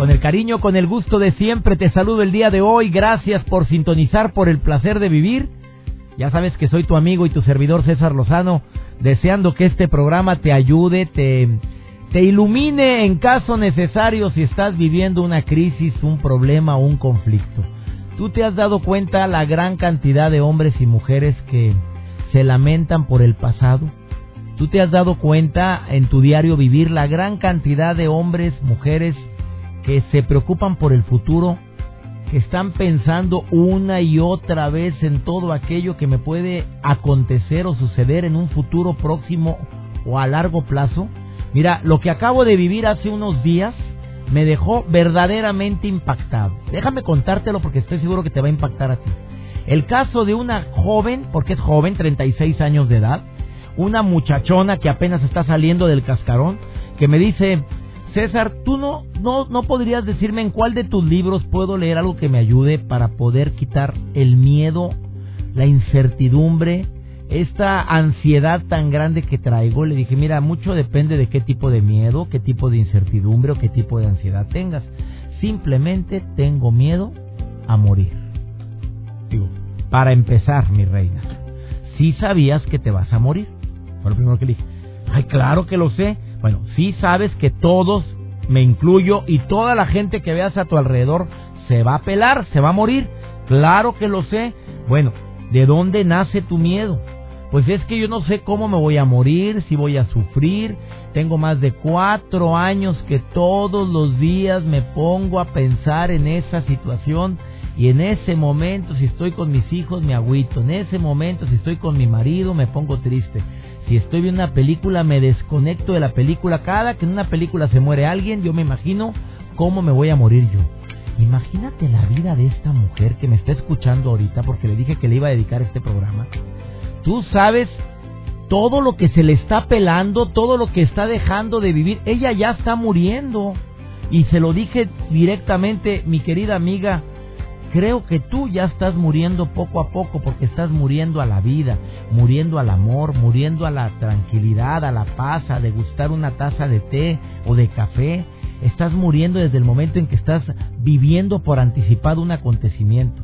Con el cariño, con el gusto de siempre, te saludo el día de hoy. Gracias por sintonizar, por el placer de vivir. Ya sabes que soy tu amigo y tu servidor César Lozano, deseando que este programa te ayude, te, ilumine en caso necesario si estás viviendo una crisis, un problema o un conflicto. Tú te has dado cuenta la gran cantidad de hombres y mujeres que se lamentan por el pasado. Tú te has dado cuenta en tu diario vivir la gran cantidad de hombres, mujeres que se preocupan por el futuro, que están pensando una y otra vez en todo aquello que me puede acontecer o suceder en un futuro próximo o a largo plazo. Mira, lo que acabo de vivir hace unos días me dejó verdaderamente impactado. Déjame contártelo porque estoy seguro que te va a impactar a ti. El caso de una joven, porque es joven, 36 años de edad, una muchachona que apenas está saliendo del cascarón, que me dice, César, tú no, no, no podrías decirme en cuál de tus libros puedo leer algo que me ayude para poder quitar el miedo, la incertidumbre, esta ansiedad tan grande que traigo. Le dije, mira, mucho depende de qué tipo de miedo, qué tipo de incertidumbre o qué tipo de ansiedad tengas. Simplemente tengo miedo a morir. Digo, para empezar, mi reina, si sabías que te vas a morir. Fue lo primero que le dije. Ay, claro que lo sé. Bueno, sí sabes que todos, me incluyo, y toda la gente que veas a tu alrededor se va a pelar, se va a morir. Claro que lo sé. Bueno, ¿de dónde nace tu miedo? Pues es que yo no sé cómo me voy a morir, si voy a sufrir. Tengo más de cuatro años que todos los días me pongo a pensar en esa situación y en ese momento si estoy con mis hijos me agüito. En ese momento si estoy con mi marido me pongo triste. Si estoy viendo una película, me desconecto de la película. Cada que en una película se muere alguien, yo me imagino cómo me voy a morir yo. Imagínate la vida de esta mujer que me está escuchando ahorita porque le dije que le iba a dedicar este programa. Tú sabes todo lo que se le está pelando, todo lo que está dejando de vivir. Ella ya está muriendo. Y se lo dije directamente, mi querida amiga, Creo que tú ya estás muriendo poco a poco porque estás muriendo a la vida, muriendo al amor, muriendo a la tranquilidad, a la paz, a degustar una taza de té o de café. Estás muriendo desde el momento en que estás viviendo por anticipado un acontecimiento.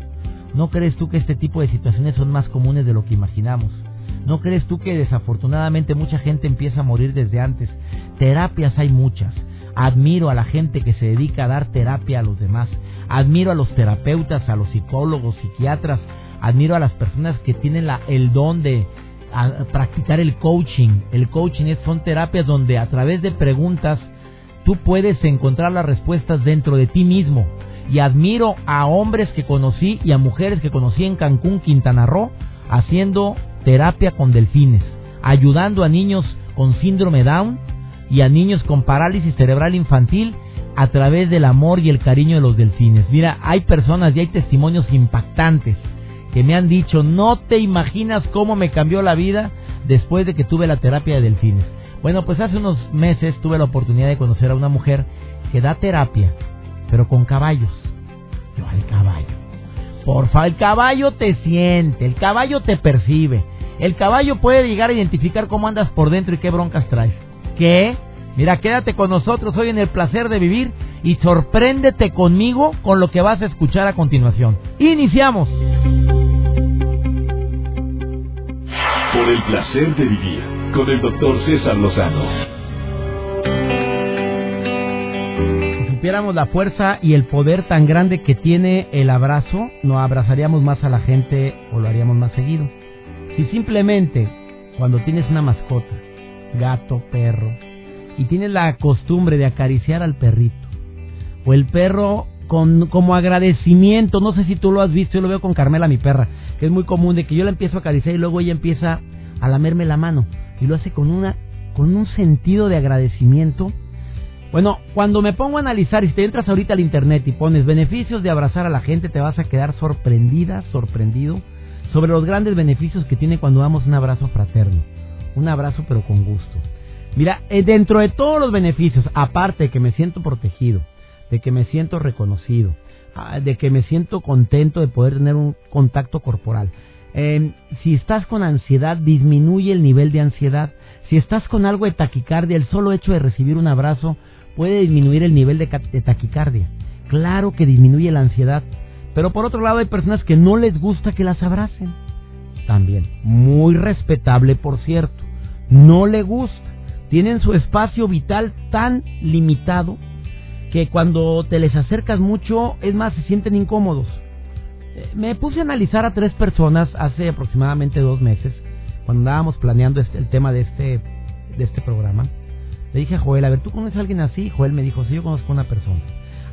¿No crees tú que este tipo de situaciones son más comunes de lo que imaginamos? ¿No crees tú que desafortunadamente mucha gente empieza a morir desde antes? Terapias hay muchas. Admiro a la gente que se dedica a dar terapia a los demás. Admiro a los terapeutas, a los psicólogos, psiquiatras. Admiro a las personas que tienen la, el don de practicar el coaching. El coaching es, son terapias donde a través de preguntas tú puedes encontrar las respuestas dentro de ti mismo. Y admiro a hombres que conocí y a mujeres que conocí en Cancún, Quintana Roo, haciendo terapia con delfines, ayudando a niños con síndrome Down y a niños con parálisis cerebral infantil a través del amor y el cariño de los delfines. Mira, hay personas y hay testimonios impactantes que me han dicho, no te imaginas cómo me cambió la vida después de que tuve la terapia de delfines. Bueno, pues hace unos meses tuve la oportunidad de conocer a una mujer que da terapia, pero con caballos. Yo al caballo. Porfa, el caballo te siente, el caballo te percibe. El caballo puede llegar a identificar cómo andas por dentro y qué broncas traes. ¿Qué? Mira, quédate con nosotros hoy en el placer de vivir y sorpréndete conmigo con lo que vas a escuchar a continuación. Iniciamos. Por el placer de vivir con el doctor César Lozano. Si supiéramos la fuerza y el poder tan grande que tiene el abrazo, no abrazaríamos más a la gente o lo haríamos más seguido. Si simplemente cuando tienes una mascota, gato, perro, y tienes la costumbre de acariciar al perrito, o el perro con, como agradecimiento, no sé si tú lo has visto, yo lo veo con Carmela, mi perra, que es muy común de que yo la empiezo a acariciar y luego ella empieza a lamerme la mano, y lo hace con una con un sentido de agradecimiento. Bueno, cuando me pongo a analizar, y si te entras ahorita al internet y pones beneficios de abrazar a la gente, te vas a quedar sorprendida, sorprendido sobre los grandes beneficios que tiene cuando damos un abrazo fraterno. Un abrazo pero con gusto. Mira, eh, dentro de todos los beneficios, aparte de que me siento protegido, de que me siento reconocido, ah, de que me siento contento de poder tener un contacto corporal. Em, si estás con ansiedad, disminuye el nivel de ansiedad. Si estás con algo de taquicardia, el solo hecho de recibir un abrazo puede disminuir el nivel de, de taquicardia. Claro que disminuye la ansiedad. Pero por otro lado hay personas que no les gusta que las abracen. También. Muy respetable, por cierto. No le gusta. Tienen su espacio vital tan limitado que cuando te les acercas mucho, es más, se sienten incómodos. Eh, me puse a analizar a tres personas hace aproximadamente dos meses, cuando andábamos planeando este, el tema de este, de este programa. Le dije a Joel, a ver, ¿tú conoces a alguien así? Joel me dijo, sí, yo conozco a una persona.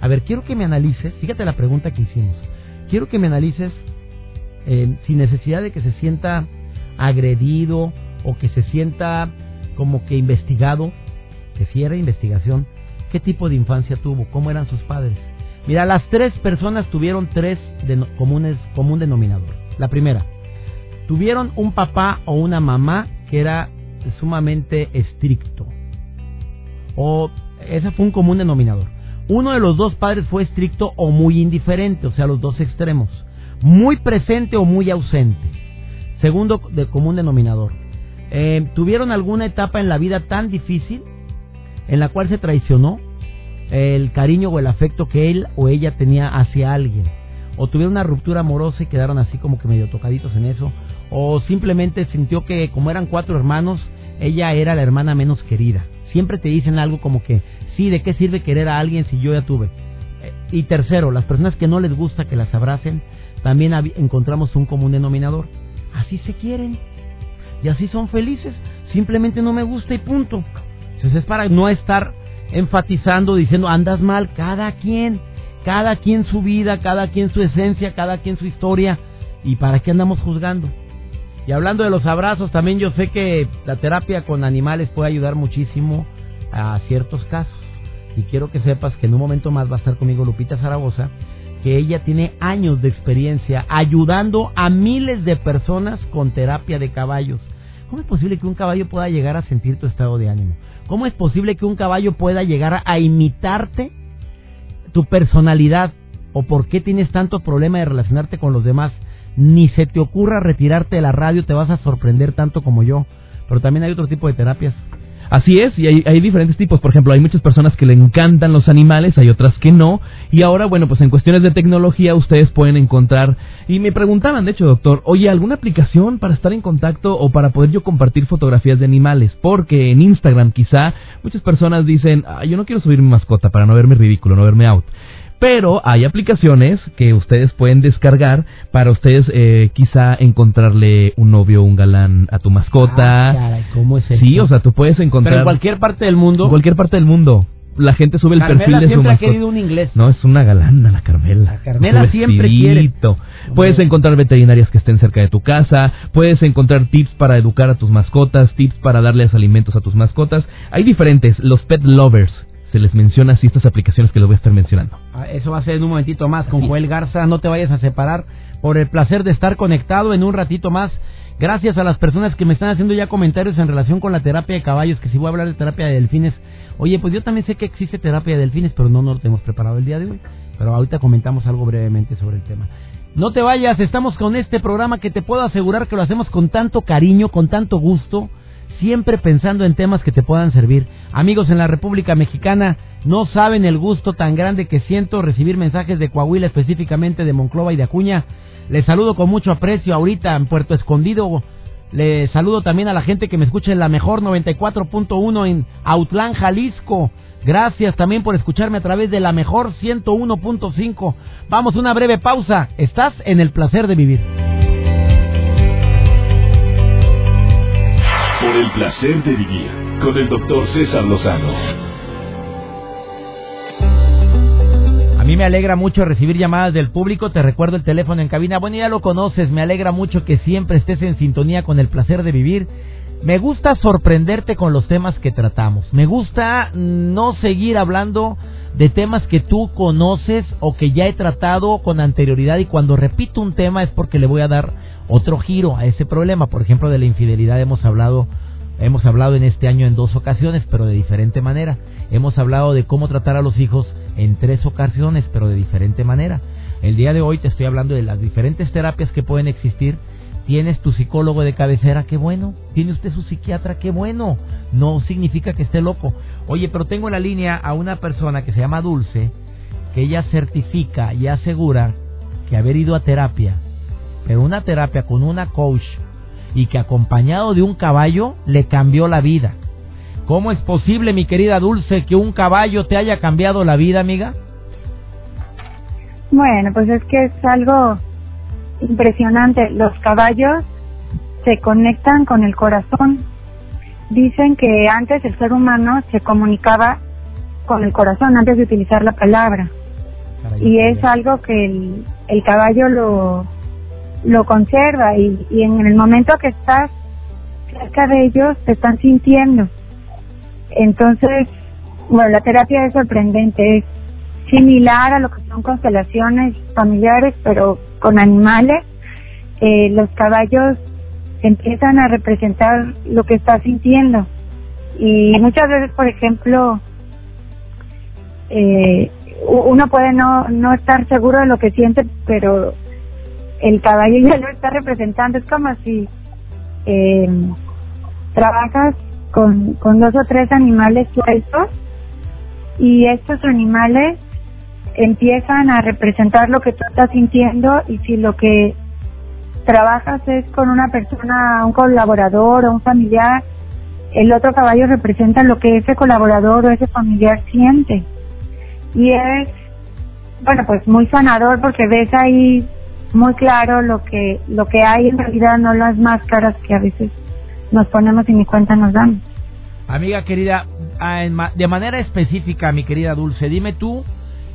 A ver, quiero que me analices, fíjate la pregunta que hicimos, quiero que me analices eh, sin necesidad de que se sienta agredido o que se sienta como que investigado, que si era investigación, qué tipo de infancia tuvo, cómo eran sus padres. Mira, las tres personas tuvieron tres comunes, común denominador. La primera, tuvieron un papá o una mamá que era sumamente estricto. O ese fue un común denominador. Uno de los dos padres fue estricto o muy indiferente, o sea, los dos extremos. Muy presente o muy ausente. Segundo de común denominador. Eh, ¿Tuvieron alguna etapa en la vida tan difícil en la cual se traicionó el cariño o el afecto que él o ella tenía hacia alguien? ¿O tuvieron una ruptura amorosa y quedaron así como que medio tocaditos en eso? ¿O simplemente sintió que como eran cuatro hermanos, ella era la hermana menos querida? Siempre te dicen algo como que, sí, ¿de qué sirve querer a alguien si yo ya tuve? Eh, y tercero, las personas que no les gusta que las abracen, también encontramos un común denominador. Así se quieren. Y así son felices. Simplemente no me gusta y punto. Entonces es para no estar enfatizando, diciendo, andas mal, cada quien, cada quien su vida, cada quien su esencia, cada quien su historia. ¿Y para qué andamos juzgando? Y hablando de los abrazos, también yo sé que la terapia con animales puede ayudar muchísimo a ciertos casos. Y quiero que sepas que en un momento más va a estar conmigo Lupita Zaragoza, que ella tiene años de experiencia ayudando a miles de personas con terapia de caballos. ¿Cómo es posible que un caballo pueda llegar a sentir tu estado de ánimo? ¿Cómo es posible que un caballo pueda llegar a imitarte tu personalidad? ¿O por qué tienes tanto problema de relacionarte con los demás? ni se te ocurra retirarte de la radio, te vas a sorprender tanto como yo. Pero también hay otro tipo de terapias. Así es, y hay, hay, diferentes tipos. Por ejemplo, hay muchas personas que le encantan los animales, hay otras que no. Y ahora, bueno, pues en cuestiones de tecnología ustedes pueden encontrar. Y me preguntaban, de hecho, doctor, oye, ¿alguna aplicación para estar en contacto o para poder yo compartir fotografías de animales? Porque en Instagram quizá muchas personas dicen, ah, yo no quiero subir mi mascota para no verme ridículo, no verme out pero hay aplicaciones que ustedes pueden descargar para ustedes eh, quizá encontrarle un novio o un galán a tu mascota. Ah, ¿cómo es Sí, o sea, tú puedes encontrar... en cualquier parte del mundo. En cualquier parte del mundo. La gente sube el perfil de su mascota. ha querido un inglés. No, es una galana la Carmela. La Carmela siempre quiere. Puedes encontrar veterinarias que estén cerca de tu casa, puedes encontrar tips para educar a tus mascotas, tips para darles alimentos a tus mascotas. Hay diferentes, los pet lovers se les menciona así estas aplicaciones que les voy a estar mencionando. Ah, eso va a ser en un momentito más con Joel Garza. No te vayas a separar por el placer de estar conectado en un ratito más. Gracias a las personas que me están haciendo ya comentarios en relación con la terapia de caballos, que si voy a hablar de terapia de delfines. Oye, pues yo también sé que existe terapia de delfines, pero no nos lo tenemos preparado el día de hoy. Pero ahorita comentamos algo brevemente sobre el tema. No te vayas, estamos con este programa que te puedo asegurar que lo hacemos con tanto cariño, con tanto gusto siempre pensando en temas que te puedan servir. Amigos en la República Mexicana, no saben el gusto tan grande que siento recibir mensajes de Coahuila, específicamente de Monclova y de Acuña. Les saludo con mucho aprecio ahorita en Puerto Escondido. Les saludo también a la gente que me escucha en la mejor 94.1 en Autlán, Jalisco. Gracias también por escucharme a través de la mejor 101.5. Vamos a una breve pausa. Estás en el placer de vivir. El placer de vivir con el doctor César Lozano. A mí me alegra mucho recibir llamadas del público. Te recuerdo el teléfono en cabina. Bueno, ya lo conoces. Me alegra mucho que siempre estés en sintonía con el placer de vivir. Me gusta sorprenderte con los temas que tratamos. Me gusta no seguir hablando de temas que tú conoces o que ya he tratado con anterioridad y cuando repito un tema es porque le voy a dar otro giro a ese problema. Por ejemplo, de la infidelidad hemos hablado hemos hablado en este año en dos ocasiones, pero de diferente manera. Hemos hablado de cómo tratar a los hijos en tres ocasiones, pero de diferente manera. El día de hoy te estoy hablando de las diferentes terapias que pueden existir Tienes tu psicólogo de cabecera, qué bueno. Tiene usted su psiquiatra, qué bueno. No significa que esté loco. Oye, pero tengo en la línea a una persona que se llama Dulce, que ella certifica y asegura que haber ido a terapia, pero una terapia con una coach y que acompañado de un caballo le cambió la vida. ¿Cómo es posible, mi querida Dulce, que un caballo te haya cambiado la vida, amiga? Bueno, pues es que es algo impresionante. Los caballos se conectan con el corazón. Dicen que antes el ser humano se comunicaba con el corazón antes de utilizar la palabra. y es algo que el, el caballo lo, lo conserva y, y en el momento que estás cerca de ellos te están sintiendo. Entonces, bueno, la terapia es sorprendente, es similar a lo que son constelaciones familiares, pero con animales, eh, los caballos empiezan a representar lo que está sintiendo. Y muchas veces, por ejemplo, eh, uno puede no, no estar seguro de lo que siente, pero el caballo ya lo está representando. Es como si eh, trabajas con, con dos o tres animales sueltos y estos animales empiezan a representar lo que tú estás sintiendo y si lo que trabajas es con una persona, un colaborador o un familiar, el otro caballo representa lo que ese colaborador o ese familiar siente. Y es, bueno, pues muy sanador porque ves ahí muy claro lo que, lo que hay en realidad, no las máscaras que a veces nos ponemos y ni cuenta nos dan. Amiga querida, ah, de manera específica, mi querida Dulce, dime tú,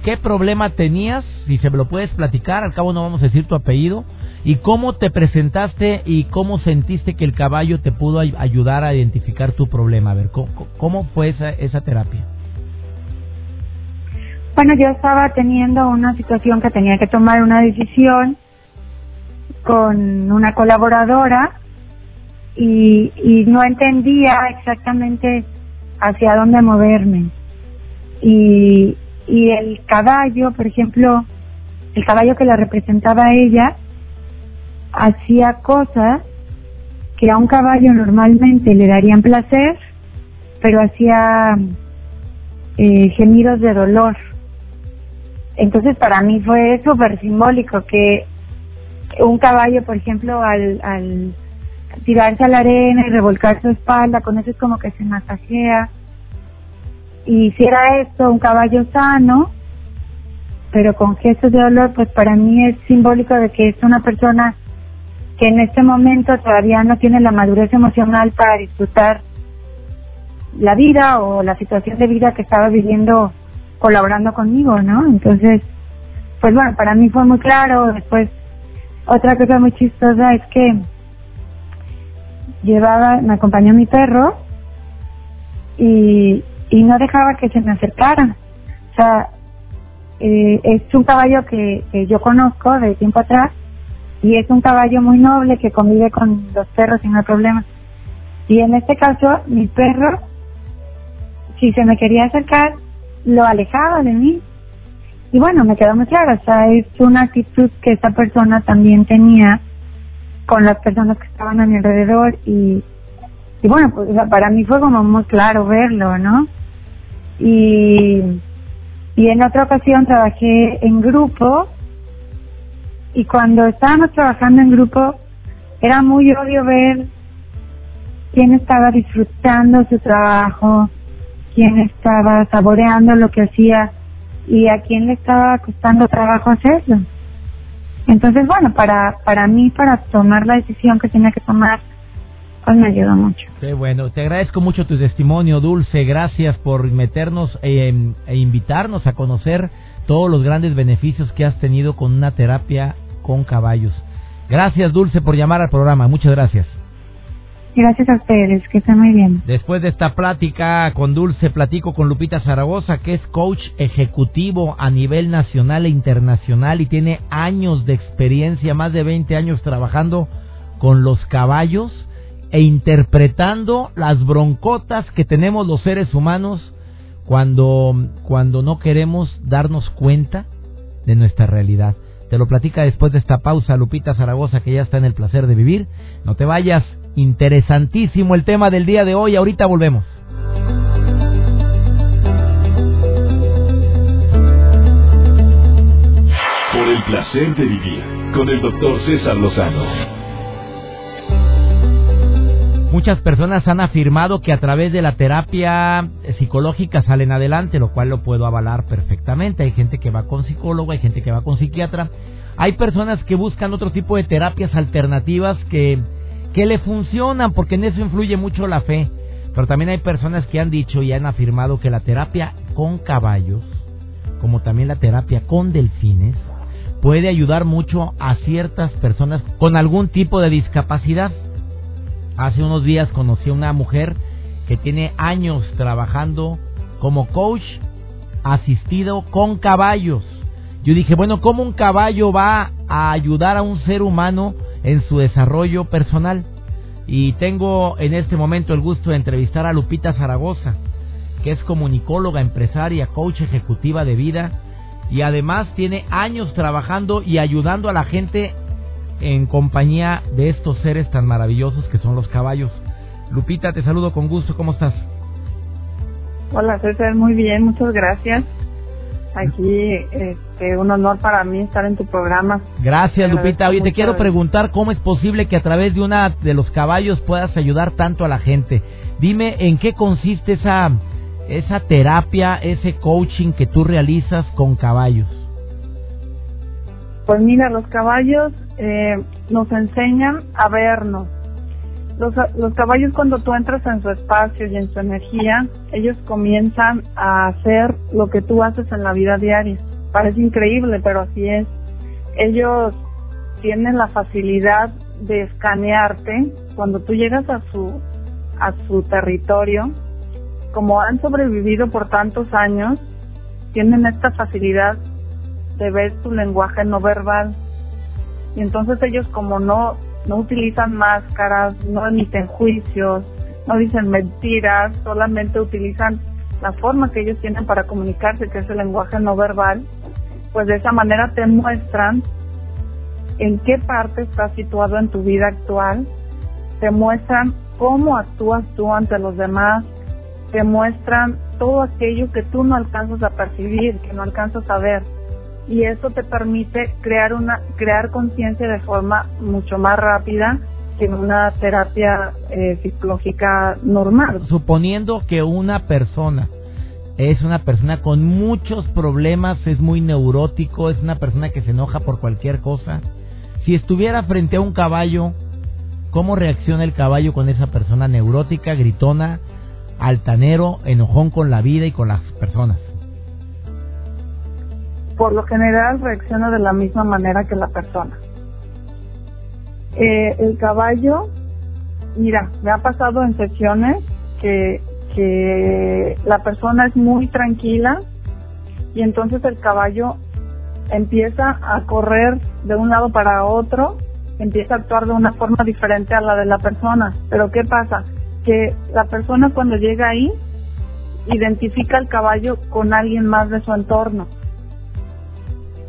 qué problema tenías, si se me lo puedes platicar, al cabo no vamos a decir tu apellido, y cómo te presentaste y cómo sentiste que el caballo te pudo ayudar a identificar tu problema. A ver, ¿cómo, fue esa, esa terapia? Bueno, yo estaba teniendo una situación que tenía que tomar una decisión con una colaboradora y, y no entendía exactamente hacia dónde moverme. Y, y el caballo, por ejemplo, el caballo que la representaba a ella, hacía cosas que a un caballo normalmente le darían placer, pero hacía eh, gemidos de dolor. Entonces para mí fue súper simbólico que un caballo, por ejemplo, al, al tirarse a la arena y revolcar su espalda, con eso es como que se masajea, y hiciera esto un caballo sano, pero con gestos de dolor, pues para mí es simbólico de que es una persona que en este momento todavía no tiene la madurez emocional para disfrutar la vida o la situación de vida que estaba viviendo colaborando conmigo, ¿no? Entonces, pues bueno, para mí fue muy claro. Después, otra cosa muy chistosa es que llevaba, me acompañó mi perro y y no dejaba que se me acercara. O sea, eh, es un caballo que, yo conozco de tiempo atrás y es un caballo muy noble que convive con los perros sin no problema. Y en este caso, mi perro, si se me quería acercar, lo alejaba de mí. Y bueno, me quedó muy claro, o sea, es una actitud que esta persona también tenía con las personas que estaban a mi alrededor y, y bueno, pues para mí fue como muy claro verlo, ¿no? y, y en otra ocasión trabajé en grupo y cuando estábamos trabajando en grupo era muy obvio ver quién estaba disfrutando su trabajo, quién estaba saboreando lo que hacía y a quién le estaba costando trabajo hacerlo. Entonces, bueno, para, para mí, para tomar la decisión que tenía que tomar, pues me ayudó mucho. Qué bueno, te agradezco mucho tu testimonio, Dulce. Gracias por meternos eh, e invitarnos a conocer todos los grandes beneficios que has tenido con una terapia con caballos. Gracias, Dulce, por llamar al programa. Muchas gracias. Gracias a ustedes, que estén muy bien. Después de esta plática con Dulce, platico con Lupita Zaragoza, que es coach ejecutivo a nivel nacional e internacional y tiene años de experiencia, más de 20 años trabajando con los caballos e interpretando las broncotas que tenemos los seres humanos cuando, cuando no queremos darnos cuenta de nuestra realidad. Te lo platica después de esta pausa Lupita Zaragoza, que ya está en el placer de vivir. No te vayas, interesantísimo el tema del día de hoy. Ahorita volvemos. Por el placer de vivir con el doctor César Lozano. Muchas personas han afirmado que a través de la terapia psicológica salen adelante, lo cual lo puedo avalar perfectamente. Hay gente que va con psicólogo, hay gente que va con psiquiatra. Hay personas que buscan otro tipo de terapias alternativas que, que le funcionan, porque en eso influye mucho la fe. Pero también hay personas que han dicho y han afirmado que la terapia con caballos, como también la terapia con delfines, puede ayudar mucho a ciertas personas con algún tipo de discapacidad. Hace unos días conocí a una mujer que tiene años trabajando como coach asistido con caballos. Yo dije, bueno, ¿cómo un caballo va a ayudar a un ser humano en su desarrollo personal? Y tengo en este momento el gusto de entrevistar a Lupita Zaragoza, que es comunicóloga, empresaria, coach ejecutiva de vida y además tiene años trabajando y ayudando a la gente en compañía de estos seres tan maravillosos que son los caballos. Lupita, te saludo con gusto, ¿cómo estás? Hola César, muy bien, muchas gracias. Aquí, este, un honor para mí estar en tu programa. Gracias, Lupita. Oye, te quiero preguntar cómo es posible que a través de una de los caballos puedas ayudar tanto a la gente. Dime en qué consiste esa esa terapia, ese coaching que tú realizas con caballos. Pues mira, los caballos eh, nos enseñan a vernos. Los, los caballos cuando tú entras en su espacio y en su energía, ellos comienzan a hacer lo que tú haces en la vida diaria. Parece increíble, pero así es. Ellos tienen la facilidad de escanearte cuando tú llegas a su a su territorio. Como han sobrevivido por tantos años, tienen esta facilidad de ver tu lenguaje no verbal. Y entonces ellos como no, no utilizan máscaras, no emiten juicios, no dicen mentiras, solamente utilizan la forma que ellos tienen para comunicarse, que es el lenguaje no verbal, pues de esa manera te muestran en qué parte estás situado en tu vida actual, te muestran cómo actúas tú ante los demás, te muestran todo aquello que tú no alcanzas a percibir, que no alcanzas a ver y eso te permite crear una crear conciencia de forma mucho más rápida que en una terapia eh, psicológica normal. Suponiendo que una persona es una persona con muchos problemas, es muy neurótico, es una persona que se enoja por cualquier cosa. Si estuviera frente a un caballo, ¿cómo reacciona el caballo con esa persona neurótica, gritona, altanero, enojón con la vida y con las personas? Por lo general reacciona de la misma manera que la persona. Eh, el caballo, mira, me ha pasado en sesiones que, que la persona es muy tranquila y entonces el caballo empieza a correr de un lado para otro, empieza a actuar de una forma diferente a la de la persona. Pero ¿qué pasa? Que la persona cuando llega ahí identifica al caballo con alguien más de su entorno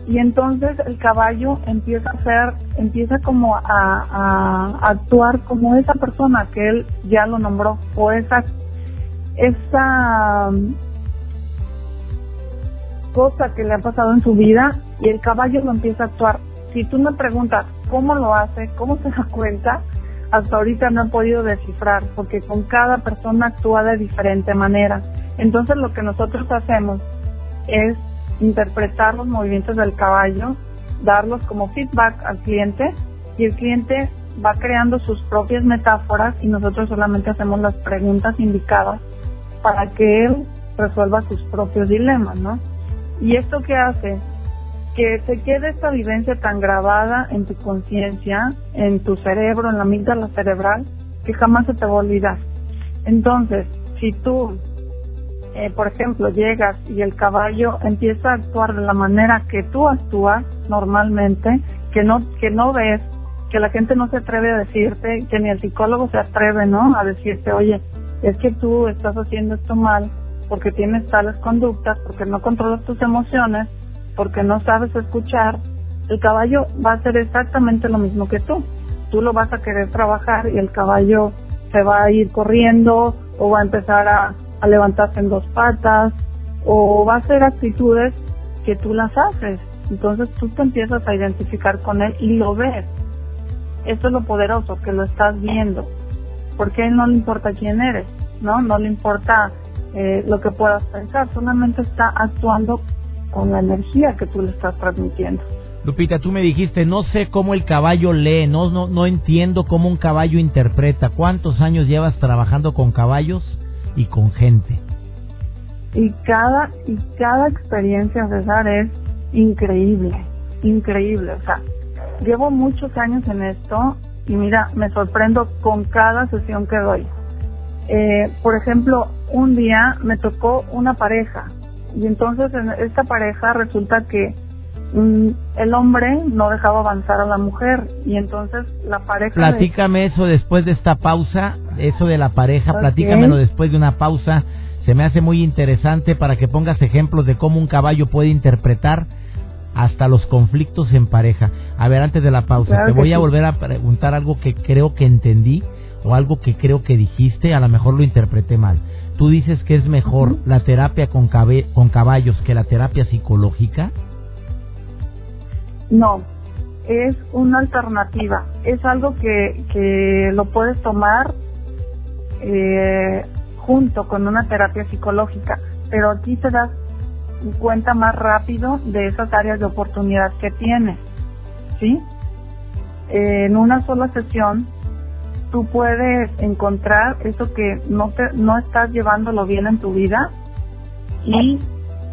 y entonces el caballo empieza a ser, empieza como a, actuar como esa persona que él ya lo nombró, o esa, esa um, cosa que le ha pasado en su vida, y el caballo lo empieza a actuar. Si tú me preguntas cómo lo hace, cómo se da cuenta, hasta ahorita no he podido descifrar, porque con cada persona actúa de diferente manera. Entonces lo que nosotros hacemos es interpretar los movimientos del caballo, darlos como feedback al cliente y el cliente va creando sus propias metáforas y nosotros solamente hacemos las preguntas indicadas para que él resuelva sus propios dilemas, ¿no? ¿Y esto qué hace? Que se quede esta vivencia tan grabada en tu conciencia, en tu cerebro, en la amígdala cerebral, que jamás se te va a olvidar. Entonces, si tú, eh, por ejemplo, llegas y el caballo empieza a actuar de la manera que tú actúas normalmente, que no, que no ves, que la gente no se atreve a decirte, que ni el psicólogo se atreve, ¿no? A decirte, oye, es que tú estás haciendo esto mal porque tienes tales conductas, porque no controlas tus emociones, porque no sabes escuchar, el caballo va a hacer exactamente lo mismo que tú. Tú lo vas a querer trabajar y el caballo se va a ir corriendo o va a empezar a, a levantarse en dos patas o va a hacer actitudes que tú las haces. Entonces tú te empiezas a identificar con él y lo ves. Esto es lo poderoso, que lo estás viendo. Porque a él no le importa quién eres, ¿no? No le importa eh, lo que puedas pensar, solamente está actuando con la energía que tú le estás transmitiendo. Lupita, tú me dijiste, no sé cómo el caballo lee, no, no, no entiendo cómo un caballo interpreta. ¿Cuántos años llevas trabajando con caballos y con gente? Y cada, y cada experiencia, César, es increíble, increíble. O sea, llevo muchos años en esto y mira, me sorprendo con cada sesión que doy. Eh, por ejemplo, un día me tocó una pareja y entonces en esta pareja resulta que el hombre no dejaba avanzar a la mujer y entonces la pareja... Platícame eso después de esta pausa, eso de la pareja, platícamelo después de una pausa. Se me hace muy interesante para que pongas ejemplos de cómo un caballo puede interpretar hasta los conflictos en pareja. A ver, antes de la pausa, te voy a volver a preguntar algo que creo que entendí o algo que creo que dijiste, a lo mejor lo interpreté mal. Tú dices que es mejor la terapia con, con caballos que la terapia psicológica. No, es una alternativa. Es algo que, que lo puedes tomar eh, junto con una terapia psicológica, pero aquí te das cuenta más rápido de esas áreas de oportunidad que tienes, ¿sí? en una sola sesión tú puedes encontrar eso que no te, no estás llevándolo bien en tu vida y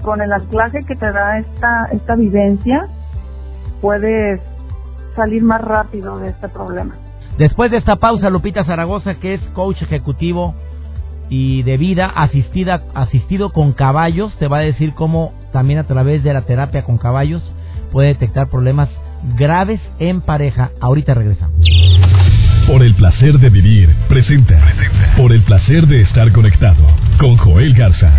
con el anclaje que te da esta, esta vivencia puedes salir más rápido de este problema. Después de esta pausa, Lupita Zaragoza, que es coach ejecutivo y de vida asistida, asistido con caballos, te va a decir cómo también a través de la terapia con caballos puede detectar problemas graves en pareja. Ahorita regresamos. Por el placer de vivir, presenta. Por el placer de estar conectado con Joel Garza.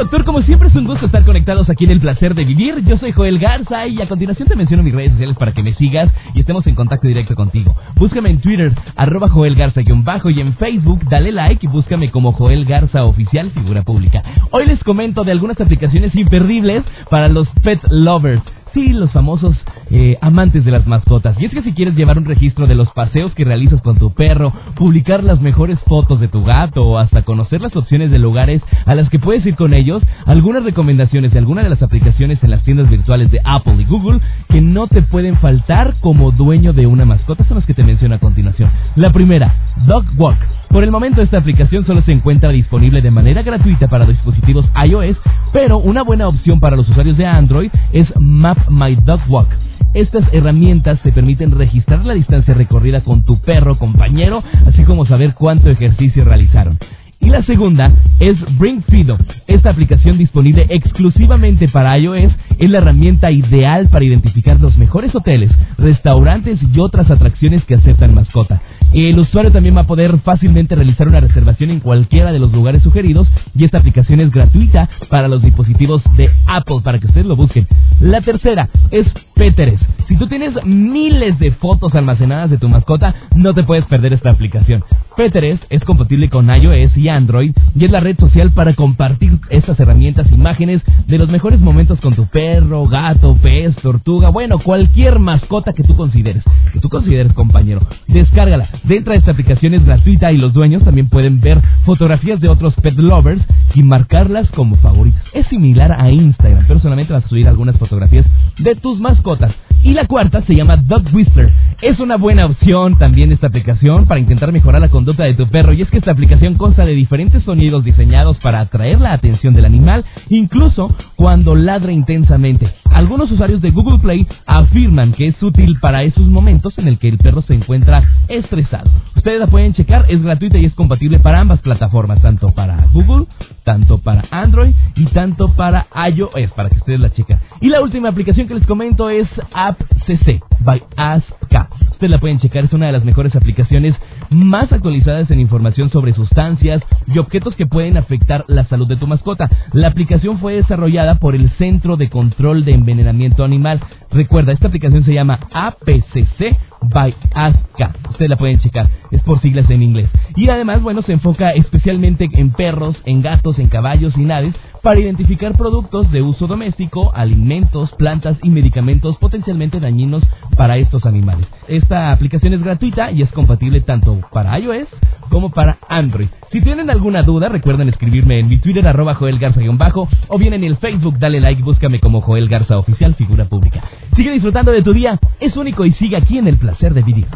Doctor, como siempre es un gusto estar conectados aquí en El Placer de Vivir. Yo soy Joel Garza y a continuación te menciono mis redes sociales para que me sigas y estemos en contacto directo contigo. Búscame en Twitter, arroba Joel Garza-bajo y en Facebook, dale like y búscame como Joel Garza Oficial Figura Pública. Hoy les comento de algunas aplicaciones imperdibles para los pet lovers. Sí, los famosos eh, amantes de las mascotas. Y es que si quieres llevar un registro de los paseos que realizas con tu perro, publicar las mejores fotos de tu gato o hasta conocer las opciones de lugares a las que puedes ir con ellos, algunas recomendaciones de algunas de las aplicaciones en las tiendas virtuales de Apple y Google que no te pueden faltar como dueño de una mascota son las que te menciono a continuación. La primera, Dog Walk. Por el momento esta aplicación solo se encuentra disponible de manera gratuita para dispositivos iOS, pero una buena opción para los usuarios de Android es Map My Dog Walk. Estas herramientas te permiten registrar la distancia recorrida con tu perro compañero, así como saber cuánto ejercicio realizaron. Y la segunda es Bring Fido. Esta aplicación disponible exclusivamente para iOS es la herramienta ideal para identificar los mejores hoteles, restaurantes y otras atracciones que aceptan mascota. El usuario también va a poder fácilmente realizar una reservación en cualquiera de los lugares sugeridos y esta aplicación es gratuita para los dispositivos de Apple para que ustedes lo busquen. La tercera es Péteres. Si tú tienes miles de fotos almacenadas de tu mascota, no te puedes perder esta aplicación. Péteres es compatible con iOS y Android y es la red social para compartir estas herramientas, imágenes de los mejores momentos con tu perro, gato, pez, tortuga, bueno, cualquier mascota que tú consideres, que tú consideres compañero. Descárgala. Dentro de esta aplicación es gratuita y los dueños también pueden ver fotografías de otros pet lovers y marcarlas como favoritas. Es similar a Instagram, pero solamente vas a subir algunas fotografías de tus mascotas. Y la cuarta se llama Dog Whisper. Es una buena opción también esta aplicación para intentar mejorar la conducta de tu perro y es que esta aplicación consta de diferentes sonidos diseñados para atraer la atención del animal, incluso cuando ladra intensamente. Algunos usuarios de Google Play afirman que es útil para esos momentos en el que el perro se encuentra estresado. Ustedes la pueden checar, es gratuita y es compatible para ambas plataformas, tanto para Google, tanto para Android y tanto para iOS, para que ustedes la chequen. Y la última aplicación que les comento es AppCC by AskK. Ustedes la pueden checar, es una de las mejores aplicaciones más actualizadas en información sobre sustancias y objetos que pueden afectar la salud de tu mascota. La aplicación fue desarrollada por el Centro de Control de Envenenamiento Animal. Recuerda, esta aplicación se llama APCC by Aska. Ustedes la pueden checar, es por siglas en inglés. Y además, bueno, se enfoca especialmente en perros, en gatos, en caballos y naves para identificar productos de uso doméstico, alimentos, plantas y medicamentos potencialmente dañinos para estos animales. Esta aplicación es gratuita y es compatible tanto para iOS como para Android. Si tienen alguna duda, recuerden escribirme en mi Twitter arroba Joel Garza-bajo o bien en el Facebook, dale like, búscame como Joel Garza Oficial, figura pública. Sigue disfrutando de tu día, es único y sigue aquí en el placer de vivir.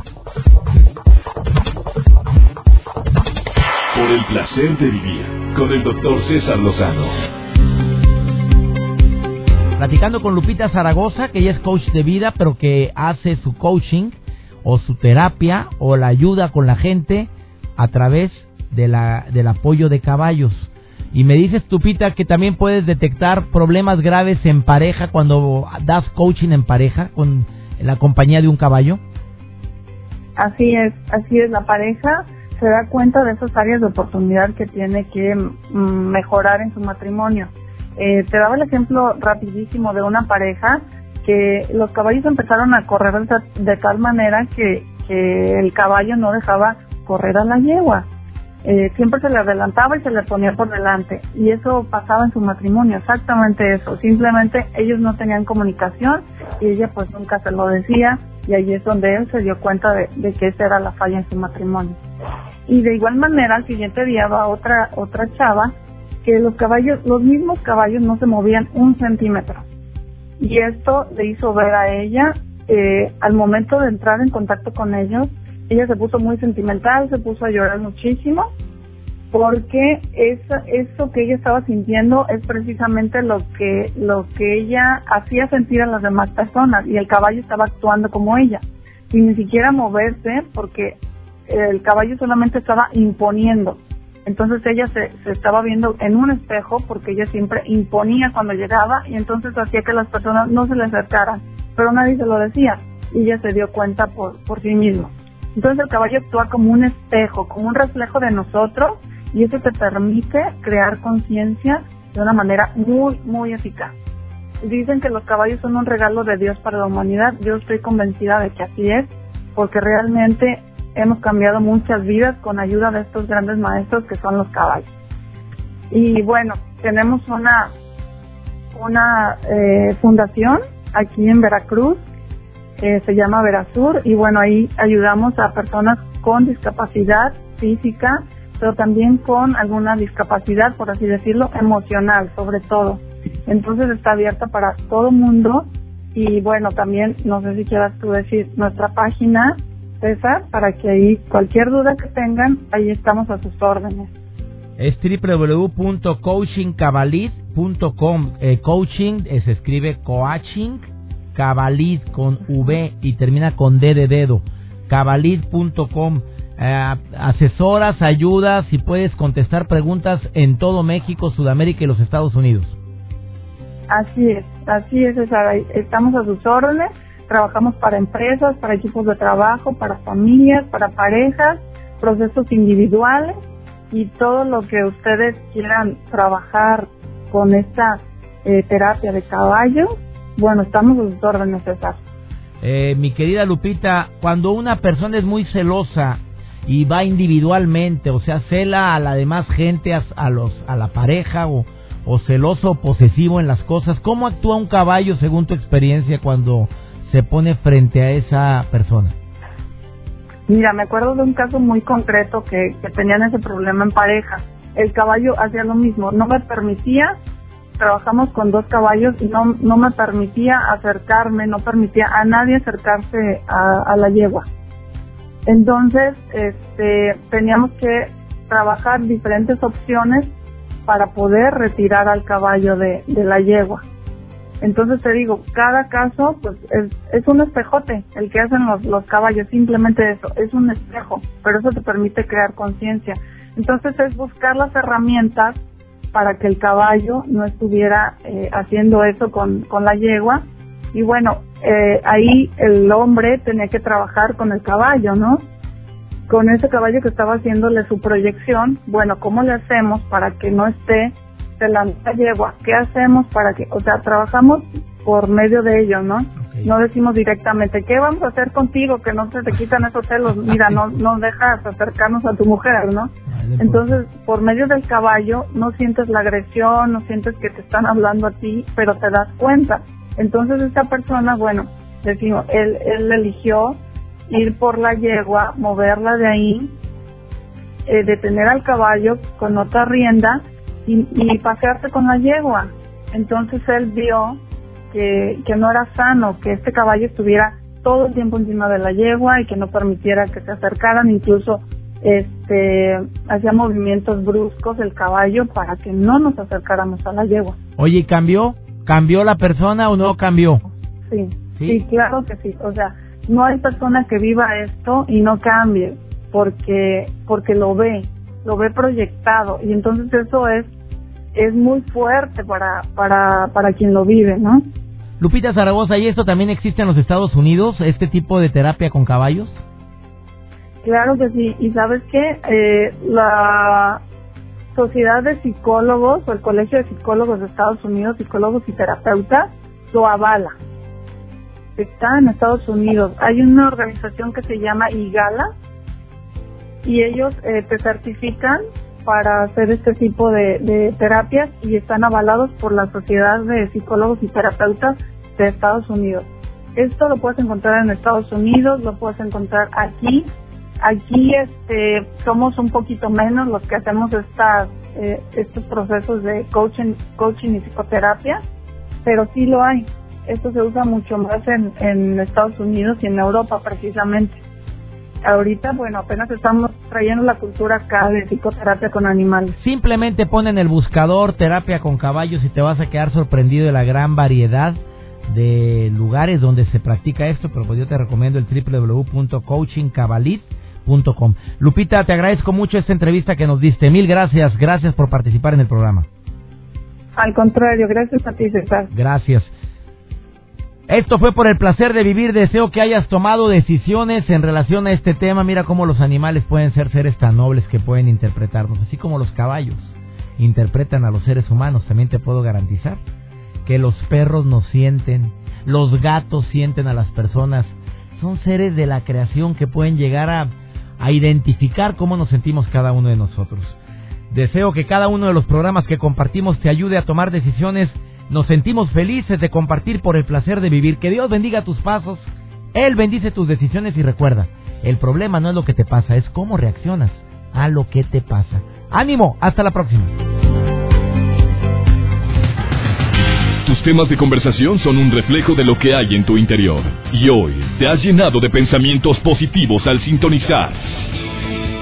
Por el placer de vivir con el doctor César Lozano. Platicando con Lupita Zaragoza, que ella es coach de vida, pero que hace su coaching o su terapia o la ayuda con la gente a través de la, del apoyo de caballos. Y me dices, Lupita, que también puedes detectar problemas graves en pareja cuando das coaching en pareja con la compañía de un caballo. Así es, así es, la pareja se da cuenta de esas áreas de oportunidad que tiene que mm, mejorar en su matrimonio. Eh, te daba el ejemplo rapidísimo de una pareja que los caballos empezaron a correr de, tal manera que, que el caballo no dejaba correr a la yegua. Eh, siempre se le adelantaba y se le ponía por delante. Y eso pasaba en su matrimonio, exactamente eso. Simplemente ellos no tenían comunicación y ella pues nunca se lo decía y ahí es donde él se dio cuenta de, de que esa era la falla en su matrimonio. Y de igual manera al siguiente día va otra, otra chava que los caballos, los mismos caballos no se movían un centímetro. Y esto le hizo ver a ella, eh, al momento de entrar en contacto con ellos, ella se puso muy sentimental, se puso a llorar muchísimo, porque eso, eso que ella estaba sintiendo es precisamente lo que, lo que ella hacía sentir a las demás personas, y el caballo estaba actuando como ella, sin ni siquiera moverse, porque el caballo solamente estaba imponiendo. Entonces ella se, se, estaba viendo en un espejo porque ella siempre imponía cuando llegaba y entonces hacía que las personas no se le acercaran, pero nadie se lo decía y ella se dio cuenta por, por sí misma. Entonces el caballo actúa como un espejo, como un reflejo de nosotros y eso te permite crear conciencia de una manera muy, muy eficaz. Dicen que los caballos son un regalo de Dios para la humanidad. Yo estoy convencida de que así es, porque realmente hemos cambiado muchas vidas con ayuda de estos grandes maestros que son los caballos. Y bueno, tenemos una, una eh, fundación aquí en Veracruz que se llama Verasur y bueno, ahí ayudamos a personas con discapacidad física, pero también con alguna discapacidad, por así decirlo, emocional sobre todo. Entonces está abierta para todo mundo y bueno, también no sé si quieras tú decir nuestra página César, para que ahí cualquier duda que tengan, ahí estamos a sus órdenes. Es www.coachingcabalit.com. Eh, coaching eh, se escribe coaching, cabalit con V y termina con D de dedo. Cabalit.com. Eh, asesoras, ayudas y puedes contestar preguntas en todo México, Sudamérica y los Estados Unidos. Así es, así es, César. Estamos a sus órdenes Trabajamos para empresas, para equipos de trabajo, para familias, para parejas, procesos individuales y todo lo que ustedes quieran trabajar con esta eh, terapia de caballo, bueno, estamos a sus órdenes, César. Eh, mi querida Lupita, cuando una persona es muy celosa y va individualmente, o sea, cela a la demás gente, a, los, a la pareja o, o celoso o posesivo en las cosas, ¿cómo actúa un caballo según tu experiencia cuando se pone frente a esa persona? Mira, me acuerdo de un caso muy concreto que, tenían ese problema en pareja. El caballo hacía lo mismo, no me permitía, trabajamos con dos caballos y no, no me permitía acercarme, no permitía a nadie acercarse a, la yegua. Entonces, este, teníamos que trabajar diferentes opciones para poder retirar al caballo de, de la yegua. Entonces te digo, cada caso pues es, un espejote el que hacen los, los caballos, simplemente eso, es un espejo, pero eso te permite crear conciencia. Entonces es buscar las herramientas para que el caballo no estuviera eh, haciendo eso con, con la yegua. Y bueno, eh, ahí el hombre tenía que trabajar con el caballo, ¿no? Con ese caballo que estaba haciéndole su proyección, bueno, ¿cómo le hacemos para que no esté de la yegua? ¿Qué hacemos para que, o sea, trabajamos por medio de ello, ¿no? No decimos directamente, ¿qué vamos a hacer contigo? Que no se te quitan esos celos. Mira, no, no dejas acercarnos a tu mujer, ¿no? Entonces, por medio del caballo, no sientes la agresión, no sientes que te están hablando a ti, pero te das cuenta. Entonces, esta persona, bueno, decimos, él, él eligió ir por la yegua, moverla de ahí, eh, detener al caballo con otra rienda y, y pasearse con la yegua. Entonces, él vio que, que no era sano que este caballo estuviera todo el tiempo encima de la yegua y que no permitiera que se acercaran, incluso este hacía movimientos bruscos el caballo para que no nos acercáramos a la yegua. Oye, ¿cambió? ¿Cambió la persona o no cambió? Sí, sí, claro que sí. O sea, no hay persona que viva esto y no cambie porque porque lo ve, lo ve proyectado y entonces eso es es muy fuerte para para para quien lo vive, ¿no? Lupita Zaragoza, ¿y esto también existe en los Estados Unidos, este tipo de terapia con caballos? Claro que sí. ¿Y sabes qué? Eh, la Sociedad de Psicólogos o el Colegio de Psicólogos de Estados Unidos, psicólogos y terapeutas, lo avala. Está en Estados Unidos. Hay una organización que se llama IGALA y ellos eh, te certifican para hacer este tipo de, de terapias y están avalados por la Sociedad de Psicólogos y Terapeutas de Estados Unidos. Esto lo puedes encontrar en Estados Unidos, lo puedes encontrar aquí. Aquí este, somos un poquito menos los que hacemos estas, eh, estos procesos de coaching, coaching y psicoterapia, pero sí lo hay. Esto se usa mucho más en, en Estados Unidos y en Europa precisamente ahorita, bueno, apenas estamos trayendo la cultura acá de psicoterapia con animales. Simplemente pon en el buscador terapia con caballos y te vas a quedar sorprendido de la gran variedad de lugares donde se practica esto, pero pues yo te recomiendo el www.coachingcabalit.com. Lupita, te agradezco mucho esta entrevista que nos diste. Mil gracias, gracias por participar en el programa. Al contrario, gracias a ti, César. Gracias. Esto fue por el placer de vivir. Deseo que hayas tomado decisiones en relación a este tema. Mira cómo los animales pueden ser seres tan nobles que pueden interpretarnos, así como los caballos interpretan a los seres humanos. También te puedo garantizar que los perros nos sienten, los gatos sienten a las personas. Son seres de la creación que pueden llegar a, a identificar cómo nos sentimos cada uno de nosotros. Deseo que cada uno de los programas que compartimos te ayude a tomar decisiones nos sentimos felices de compartir por el placer de vivir. Que Dios bendiga tus pasos. Él bendice tus decisiones y recuerda, el problema no es lo que te pasa, es cómo reaccionas a lo que te pasa. Ánimo, hasta la próxima. Tus temas de conversación son un reflejo de lo que hay en tu interior. Y hoy te has llenado de pensamientos positivos al sintonizar.